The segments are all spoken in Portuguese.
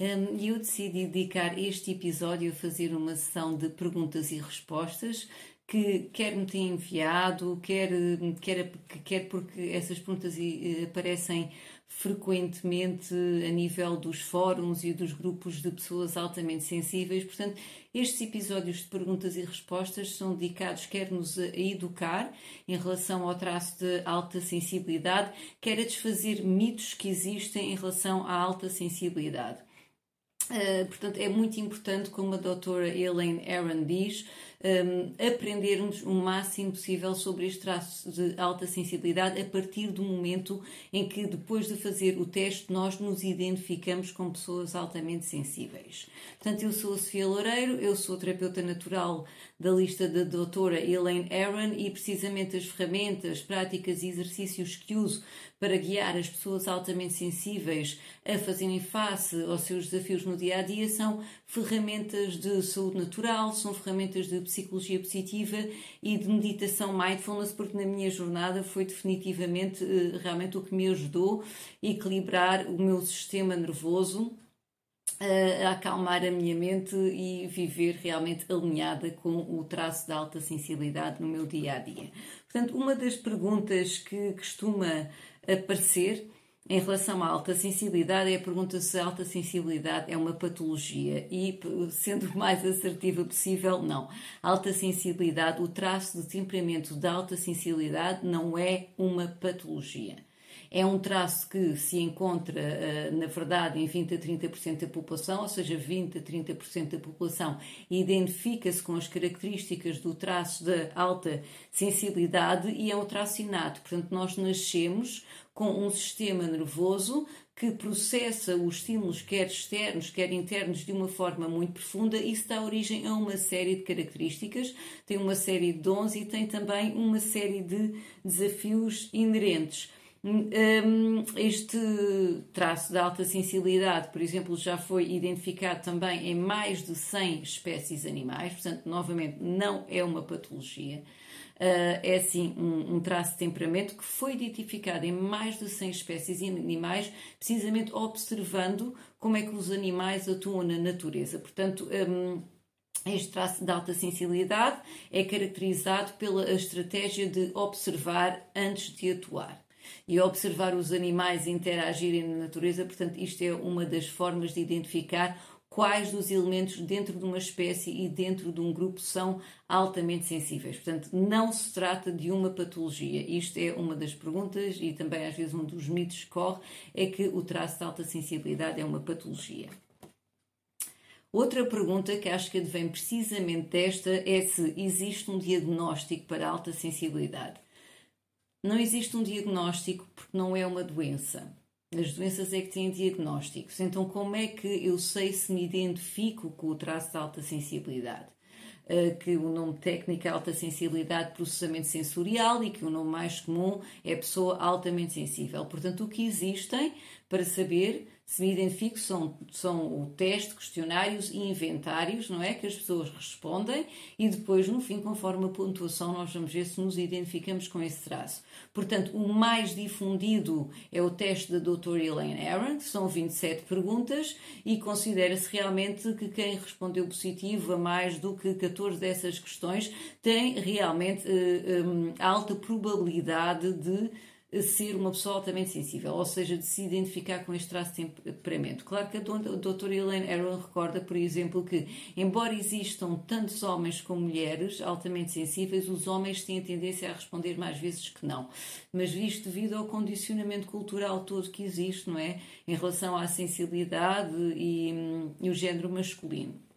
Um, eu decidi dedicar este episódio a fazer uma sessão de perguntas e respostas que quer me tenha enviado, quer, quer, quer porque essas perguntas aparecem frequentemente a nível dos fóruns e dos grupos de pessoas altamente sensíveis. Portanto, estes episódios de perguntas e respostas são dedicados quer-nos a educar em relação ao traço de alta sensibilidade, quer a desfazer mitos que existem em relação à alta sensibilidade. Uh, portanto, é muito importante, como a doutora Elaine Aaron diz, um, aprendermos o máximo possível sobre este traço de alta sensibilidade a partir do momento em que, depois de fazer o teste, nós nos identificamos com pessoas altamente sensíveis. Portanto, eu sou a Sofia Loureiro, eu sou terapeuta natural da lista da doutora Elaine Aaron e precisamente as ferramentas, práticas e exercícios que uso para guiar as pessoas altamente sensíveis a fazerem face aos seus desafios no dia a dia são ferramentas de saúde natural, são ferramentas de psicologia positiva e de meditação mindfulness, porque na minha jornada foi definitivamente eh, realmente o que me ajudou a equilibrar o meu sistema nervoso a acalmar a minha mente e viver realmente alinhada com o traço de alta sensibilidade no meu dia a dia. Portanto, uma das perguntas que costuma aparecer em relação à alta sensibilidade é a pergunta se a alta sensibilidade é uma patologia e, sendo o mais assertiva possível, não. A alta sensibilidade, o traço de temperamento da alta sensibilidade não é uma patologia. É um traço que se encontra, eh, na verdade, em 20 a 30% da população, ou seja, 20 a 30% da população identifica-se com as características do traço da alta sensibilidade e é um traço inato. Portanto, nós nascemos com um sistema nervoso que processa os estímulos, quer externos, quer internos, de uma forma muito profunda. Isso dá origem a uma série de características, tem uma série de dons e tem também uma série de desafios inerentes. Um, este traço de alta sensibilidade, por exemplo, já foi identificado também em mais de 100 espécies animais, portanto, novamente, não é uma patologia. Uh, é sim um, traço de temperamento que foi identificado em mais de 100 espécies animais, precisamente observando como é que os animais atuam na natureza. Portanto, um, este traço de alta sensibilidade é caracterizado pela estratégia de observar antes de atuar e observar os animais interagirem na natureza. Portanto, isto é uma das formas de identificar quais dos elementos dentro de uma espécie e dentro de um grupo são altamente sensíveis. Portanto, não se trata de uma patologia. Isto é uma das perguntas e também às vezes um dos mitos que corre é que o traço de alta sensibilidade é uma patologia. Outra pergunta que acho que advém precisamente desta é se existe um diagnóstico para alta sensibilidade. Não existe um diagnóstico porque não é uma doença. As doenças é que têm diagnósticos. Então, como é que eu sei se me identifico com o traço de alta sensibilidade? Uh, que o nome técnico é alta sensibilidade processamento sensorial e que o nome mais comum é pessoa altamente sensível. Portanto, o que existem para saber se me identifico, são, são o teste, questionários e inventários, não é? Que as pessoas respondem e depois, no fim, conforme a pontuação, nós vamos ver se nos identificamos com esse traço. Portanto, o mais difundido é o teste da doutora Elaine Arendt, são 27 perguntas e considera-se realmente que quem respondeu positivo a mais do que 14 dessas questões tem realmente eh, eh, alta probabilidade de ser uma pessoa altamente sensível, ou seja, de se identificar com este traço de temperamento. Claro que a doutora Elaine Aron recorda, por exemplo, que, embora existam tantos homens como mulheres altamente sensíveis, os homens têm a tendência a responder mais vezes que não. Mas isto devido ao condicionamento cultural todo que existe, não é? Em relação à sensibilidade e, e o género masculino.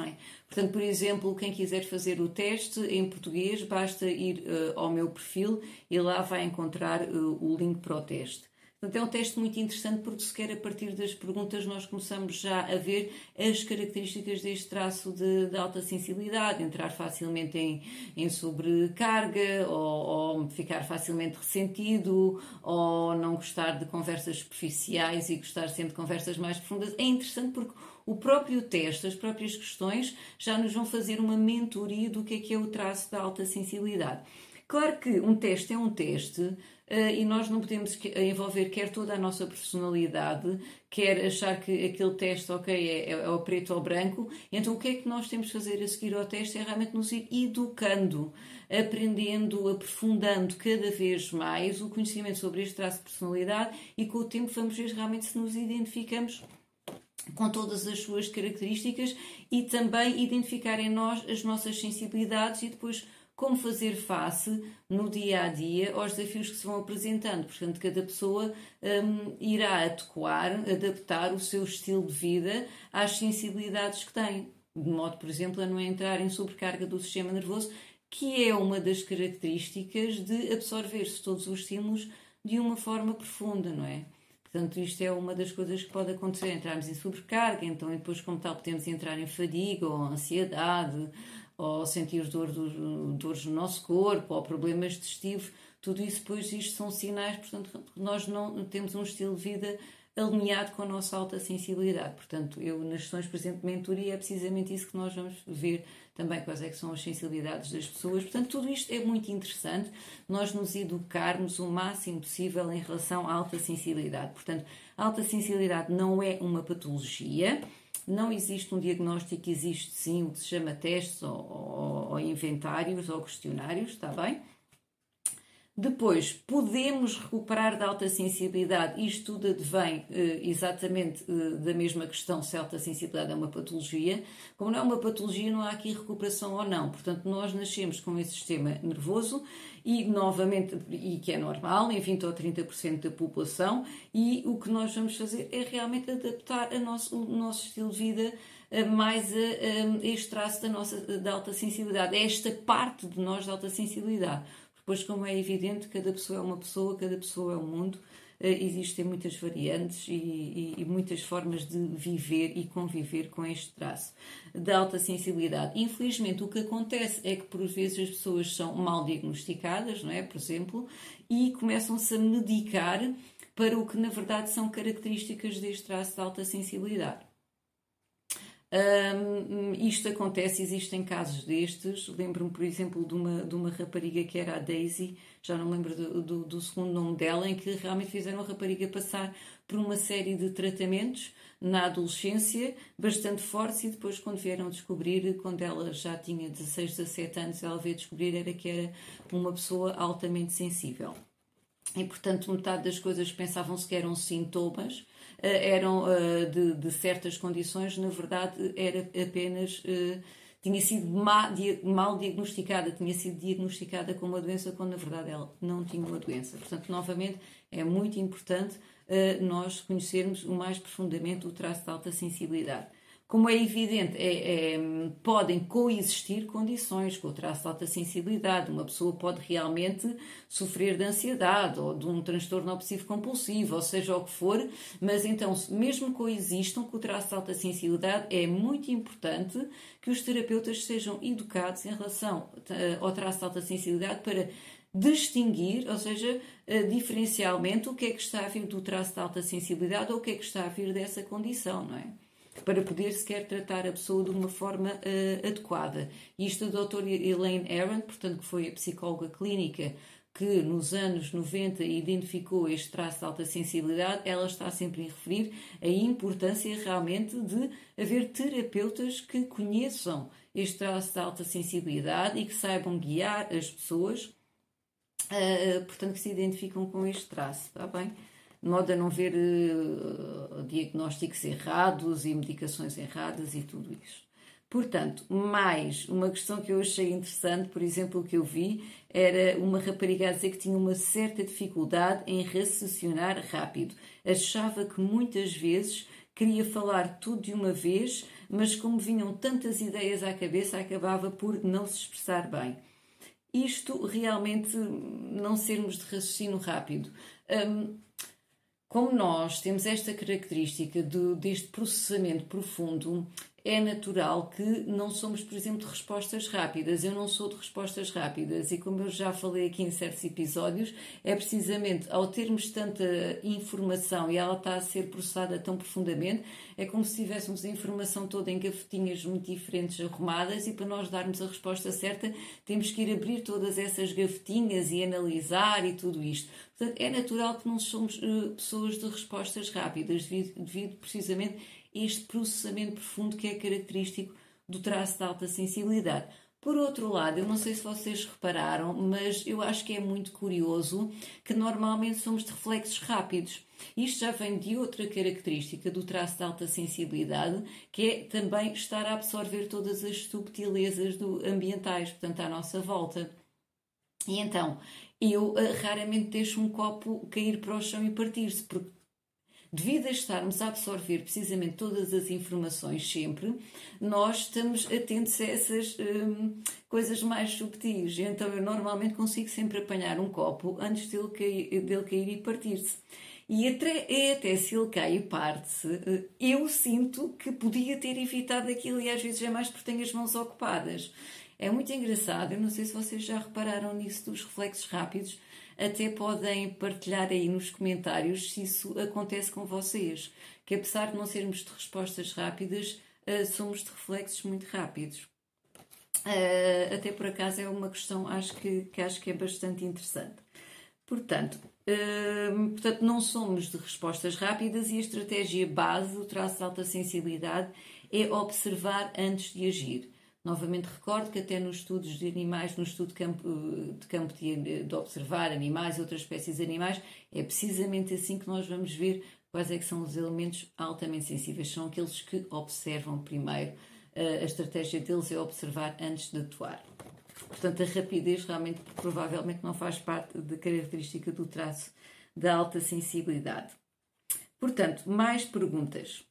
É? Portanto, por exemplo, quem quiser fazer o teste em português, basta ir uh, ao meu perfil e lá vai encontrar uh, o link para o teste. Portanto, é um teste muito interessante porque sequer a partir das perguntas nós começamos já a ver as características deste traço de, de alta sensibilidade, entrar facilmente em, em sobrecarga ou, ou, ficar facilmente ressentido ou não gostar de conversas superficiais e gostar sempre de conversas mais profundas. É interessante porque o próprio teste, as próprias questões já nos vão fazer uma mentoria do que é que é o traço da alta sensibilidade. Claro que um teste é um teste, Uh, e nós não podemos envolver quer toda a nossa personalidade, quer achar que aquele teste, ok, é, é, é o preto ou branco. Então, o que é que nós temos de fazer a seguir ao teste é realmente nos ir educando, aprendendo, aprofundando cada vez mais o conhecimento sobre este traço de personalidade e com o tempo vamos ver realmente se nos identificamos com todas as suas características e também identificar em nós as nossas sensibilidades e depois como fazer face no dia a dia aos desafios que se vão apresentando. Portanto, cada pessoa um, irá adequar, adaptar o seu estilo de vida às sensibilidades que tem, de modo, por exemplo, a não entrar em sobrecarga do sistema nervoso, que é uma das características de absorver-se todos os estímulos de uma forma profunda, não é? Portanto, isto é uma das coisas que pode acontecer, entrarmos em sobrecarga, então depois, como tal, podemos entrar em fadiga ou ansiedade, ou sentir dor do, dores no nosso corpo, ou problemas digestivos, tudo isso depois isto são sinais, portanto, nós não temos um estilo de vida alinhado com a nossa alta sensibilidade. Portanto, eu nas sessões, por exemplo, de mentoria, é precisamente isso que nós vamos ver também quais é que são as sensibilidades das pessoas. Portanto, tudo isto é muito interessante, nós nos educarmos o máximo possível em relação à alta sensibilidade. Portanto, a alta sensibilidade não é uma patologia, não existe um diagnóstico, existe sim o que se chama testes ou, ou, ou inventários ou questionários, está bem? Depois, podemos recuperar da alta sensibilidade, isto tudo advém eh, exatamente eh, da mesma questão se a alta sensibilidade é uma patologia. Como não é uma patologia, não há aqui recuperação ou não. Portanto, nós nascemos com esse sistema nervoso e, novamente, e que é normal em 20 ou 30% da população, e o que nós vamos fazer é realmente adaptar a nosso, o nosso estilo de vida eh, mais a, a este traço da, nossa, da alta sensibilidade, é esta parte de nós da alta sensibilidade. Depois, como é evidente, cada pessoa é uma pessoa, cada pessoa é um mundo, uh, existem muitas variantes e, e, e, muitas formas de viver e conviver com este traço da alta sensibilidade. Infelizmente, o que acontece é que, por vezes, as pessoas são mal diagnosticadas, não é? Por exemplo, e começam-se a medicar para o que, na verdade, são características deste traço de alta sensibilidade. Um, isto acontece, existem casos destes. Lembro-me, por exemplo, de uma, de uma rapariga que era a Daisy, já não lembro do, do, do, segundo nome dela, em que realmente fizeram a rapariga passar por uma série de tratamentos na adolescência bastante fortes e depois, quando vieram descobrir, quando ela já tinha 16, 17 anos, ela veio descobrir era que era uma pessoa altamente sensível. E, portanto, metade das coisas pensavam-se que eram sintomas eh, eram eh, de, de, certas condições, na verdade era apenas eh, tinha sido mal diagnosticada, tinha sido diagnosticada com uma doença quando na verdade ela não tinha uma doença. Portanto, novamente, é muito importante nós conhecermos o mais profundamente o traço de alta sensibilidade. Como é evidente, é, é, podem coexistir condições com o traço de alta sensibilidade. Uma pessoa pode realmente sofrer de ansiedade ou de um transtorno obsessivo compulsivo, ou seja o que for, mas então, mesmo coexistam com o traço de alta sensibilidade, é muito importante que os terapeutas sejam educados em relação eh, ao traço de alta sensibilidade para distinguir, ou seja, eh, diferencialmente o que é que está a vir do traço de alta sensibilidade ou o que é que está a vir dessa condição, não é? Para poder sequer tratar a pessoa de uma forma uh, adequada. Isto a doutora Elaine Arendt, portanto, que foi a psicóloga clínica que nos anos 90 identificou este traço de alta sensibilidade, ela está sempre a referir a importância realmente de haver terapeutas que conheçam este traço de alta sensibilidade e que saibam guiar as pessoas, uh, portanto, que se identificam com este traço, está bem? De modo a não ver uh, diagnósticos errados e medicações erradas e tudo isso. Portanto, mais uma questão que eu achei interessante, por exemplo, que eu vi, era uma rapariga a dizer que tinha uma certa dificuldade em raciocinar rápido. Achava que muitas vezes queria falar tudo de uma vez, mas como vinham tantas ideias à cabeça, acabava por não se expressar bem. Isto realmente não sermos de raciocínio rápido. Um, como nós temos esta característica de, deste processamento profundo, é natural que não somos, por exemplo, de respostas rápidas. Eu não sou de respostas rápidas e, como eu já falei aqui em certos episódios, é precisamente ao termos tanta informação e ela está a ser processada tão profundamente, é como se tivéssemos a informação toda em gavetinhas muito diferentes arrumadas e para nós darmos a resposta certa temos que ir abrir todas essas gavetinhas e analisar e tudo isto. Portanto, é natural que não somos uh, pessoas de respostas rápidas, devido, devido precisamente este processamento profundo que é característico do traço de alta sensibilidade. Por outro lado, eu não sei se vocês repararam, mas eu acho que é muito curioso que normalmente somos de reflexos rápidos. Isto já vem de outra característica do traço de alta sensibilidade, que é também estar a absorver todas as subtilezas do, ambientais, portanto, à nossa volta. E então, eu uh, raramente deixo um copo cair para o chão e partir-se, porque devido a estarmos a absorver precisamente todas as informações sempre, nós estamos atentos a essas hum, coisas mais subtis. Então eu normalmente consigo sempre apanhar um copo antes dele cair, dele cair e partir-se. E até, até se ele cai e parte-se, eh, eu sinto que podia ter evitado aquilo e às vezes é mais porque tenho as mãos ocupadas. É muito engraçado, eu não sei se vocês já repararam nisso dos reflexos rápidos, até podem partilhar aí nos comentários se isso acontece com vocês. Que apesar de não sermos de respostas rápidas, uh, somos de reflexos muito rápidos. Uh, até por acaso é uma questão acho que, que acho que é bastante interessante. Portanto, uh, portanto, não somos de respostas rápidas e a estratégia base do traço de alta sensibilidade é observar antes de agir. Novamente recordo que até nos estudos de animais, no estudo de campo de, campo de, de observar animais e outras espécies de animais, é precisamente assim que nós vamos ver quais é que são os elementos altamente sensíveis. São aqueles que observam primeiro. A estratégia deles é observar antes de atuar. Portanto, a rapidez realmente provavelmente não faz parte da característica do traço da alta sensibilidade. Portanto, mais perguntas.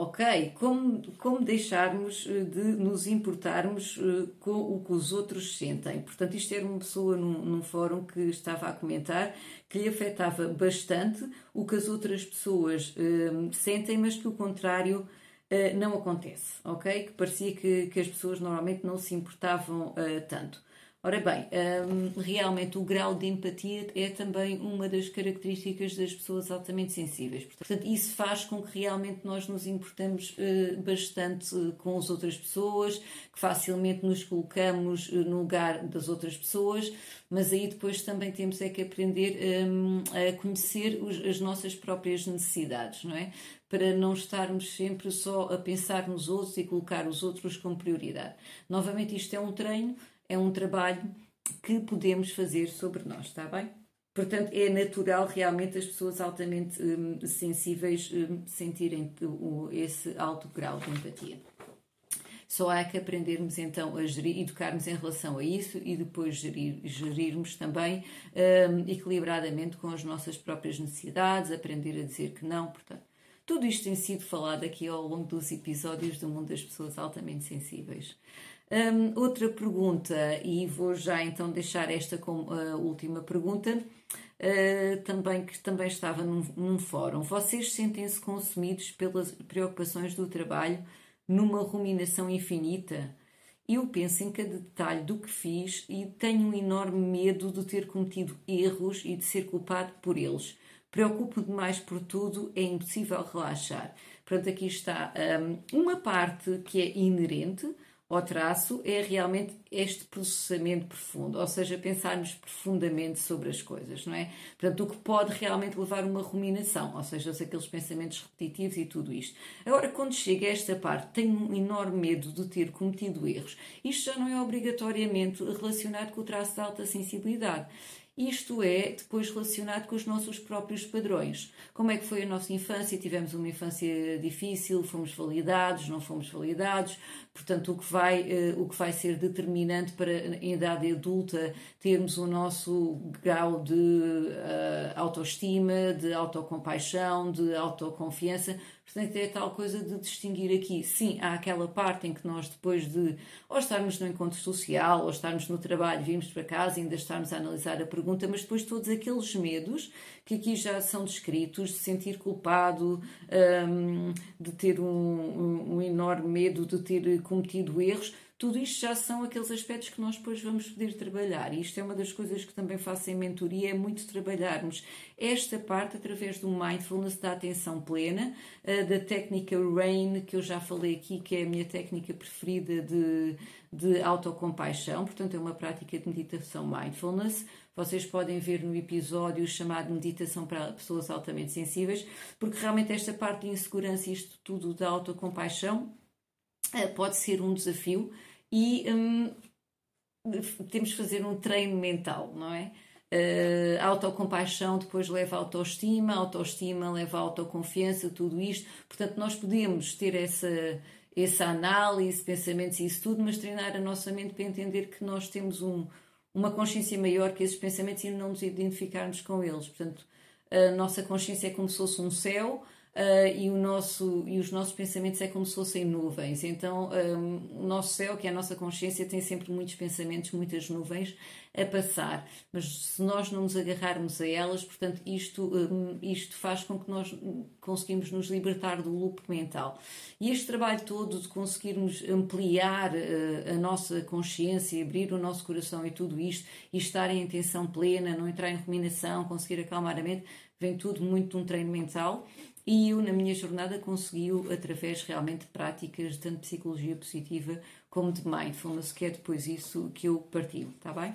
Ok, como, como deixarmos eh, de nos importarmos eh, com o que os outros sentem? Portanto, isto era uma pessoa num, num fórum que estava a comentar que lhe afetava bastante o que as outras pessoas uh, sentem, mas que o contrário uh, não acontece, ok? Que parecia que, que as pessoas normalmente não se importavam uh, tanto. Ora bem, um, realmente o grau de empatia é também uma das características das pessoas altamente sensíveis. Portanto, isso faz com que realmente nós nos importamos uh, bastante uh, com as outras pessoas, que facilmente nos colocamos uh, no lugar das outras pessoas, mas aí depois também temos é que aprender um, a conhecer os, as nossas próprias necessidades, não é? Para não estarmos sempre só a pensar nos outros e colocar os outros como prioridade. Novamente, isto é um treino é um trabalho que podemos fazer sobre nós, está bem? Portanto, é natural realmente as pessoas altamente hum, sensíveis hum, sentirem o, esse alto grau de empatia. Só há que aprendermos então a gerir, educarmos em relação a isso e depois gerir, gerirmos também hum, equilibradamente com as nossas próprias necessidades, aprender a dizer que não. Portanto, tudo isto tem sido falado aqui ao longo dos episódios do mundo das pessoas altamente sensíveis. Um, outra pergunta, e vou já então deixar esta como a última pergunta, uh, também que também estava num, num fórum. Vocês sentem-se consumidos pelas preocupações do trabalho numa ruminação infinita? Eu penso em cada detalhe do que fiz e tenho um enorme medo de ter cometido erros e de ser culpado por eles. Preocupo demais por tudo, é impossível relaxar. Portanto, aqui está um, uma parte que é inerente, ao traço é realmente este processamento profundo, ou seja, pensarmos profundamente sobre as coisas, não é? Portanto, o que pode realmente levar a uma ruminação, ou seja, aqueles pensamentos repetitivos e tudo isto. Agora, quando chega a esta parte, tenho um enorme medo de ter cometido erros. Isto já não é obrigatoriamente relacionado com o traço de alta sensibilidade. Isto é depois relacionado com os nossos próprios padrões. Como é que foi a nossa infância? Tivemos uma infância difícil, fomos validados, não fomos validados. Portanto, o que vai, uh, o que vai ser determinante para, em idade adulta, termos o nosso grau de uh, autoestima, de autocompaixão, de autoconfiança, Portanto, é tal coisa de distinguir aqui. Sim, há aquela parte em que nós, depois de ou estarmos no encontro social, ou estarmos no trabalho, vimos para casa e ainda estarmos a analisar a pergunta, mas depois todos aqueles medos que aqui já são descritos, de sentir culpado, um, de ter um, um, um enorme medo de ter cometido erros, tudo isto já são aqueles aspectos que nós depois vamos poder trabalhar. E isto é uma das coisas que também faço em mentoria, é muito trabalharmos esta parte através do mindfulness, da atenção plena, eh, da técnica RAIN, que eu já falei aqui, que é a minha técnica preferida de, de autocompaixão, portanto é uma prática de meditação mindfulness. Vocês podem ver no episódio chamado Meditação para Pessoas Altamente Sensíveis, porque realmente esta parte de insegurança e isto tudo da autocompaixão eh, pode ser um desafio e hum, temos que fazer um treino mental, não é? Uh, autocompaixão depois leva à autoestima, autoestima leva à autoconfiança, tudo isto. Portanto, nós podemos ter essa, essa análise, pensamentos e isso tudo, mas treinar a nossa mente para entender que nós temos um, uma consciência maior que esses pensamentos e não nos identificarmos com eles. Portanto, a nossa consciência é como se fosse um céu, Uh, e, o nosso, e os nossos pensamentos é como se fossem nuvens. Então, um, o nosso céu, que é a nossa consciência, tem sempre muitos pensamentos, muitas nuvens a passar. Mas se nós não nos agarrarmos a elas, portanto, isto, um, isto faz com que nós conseguimos nos libertar do loop mental. E este trabalho todo de conseguirmos ampliar uh, a nossa consciência, abrir o nosso coração e tudo isto, e estar em atenção plena, não entrar em ruminação, conseguir acalmar a mente, vem tudo muito de um treino mental e eu, na minha jornada, consegui-o através realmente de práticas tanto de psicologia positiva como de mindfulness, que é depois isso que eu partilho, está bem?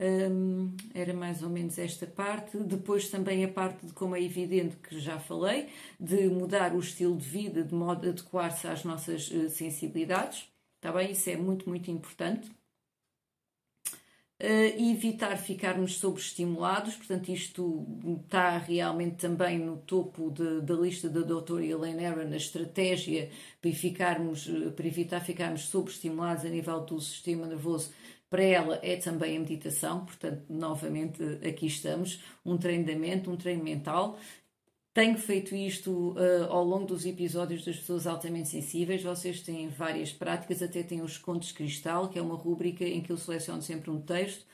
Um, era mais ou menos esta parte. Depois também a parte de como é evidente que já falei, de mudar o estilo de vida de modo a adequar-se às nossas uh, sensibilidades, está bem? Isso é muito, muito importante e evitar ficarmos sobreestimulados, portanto, isto está realmente também no topo de, da lista da doutora Elaine Aron, a estratégia para, ficarmos, para evitar ficarmos sobreestimulados a nível do sistema nervoso. Para ela é também a meditação, portanto, novamente aqui estamos, um treinamento, um treino mental tenho feito isto uh, ao longo dos episódios das pessoas altamente sensíveis. Vocês têm várias práticas, até têm os Contos Cristal, que é uma rúbrica em que eu seleciono sempre um texto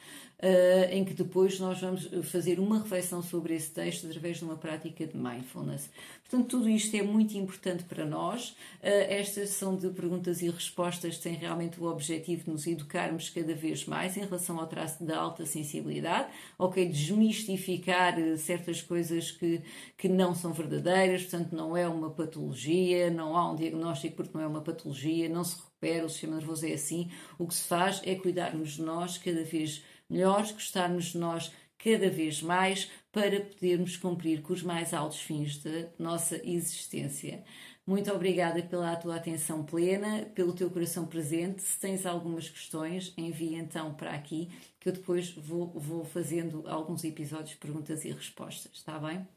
uh, em que depois nós vamos fazer uma reflexão sobre esse texto através de uma prática de mindfulness. Portanto, tudo isto é muito importante para nós. Uh, estas são de perguntas e respostas, têm realmente o objetivo de nos educarmos cada vez mais em relação ao traço da alta sensibilidade, ok? Desmistificar uh, certas coisas que, que não são verdadeiras, portanto, não é uma patologia, não há um diagnóstico porque não é uma patologia, não se recupera, o sistema nervoso é assim. O que se faz é cuidarmos de nós cada vez melhores, gostarmos de nós cada vez mais para podermos cumprir com os mais altos fins da nossa existência. Muito obrigada pela tua atenção plena, pelo teu coração presente. Se tens algumas questões, envia então para aqui, que eu depois vou, vou fazendo alguns episódios de perguntas e respostas, está bem?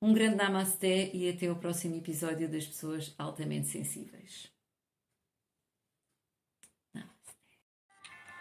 Um grande namasté e até o próximo episódio das Pessoas Altamente Sensíveis.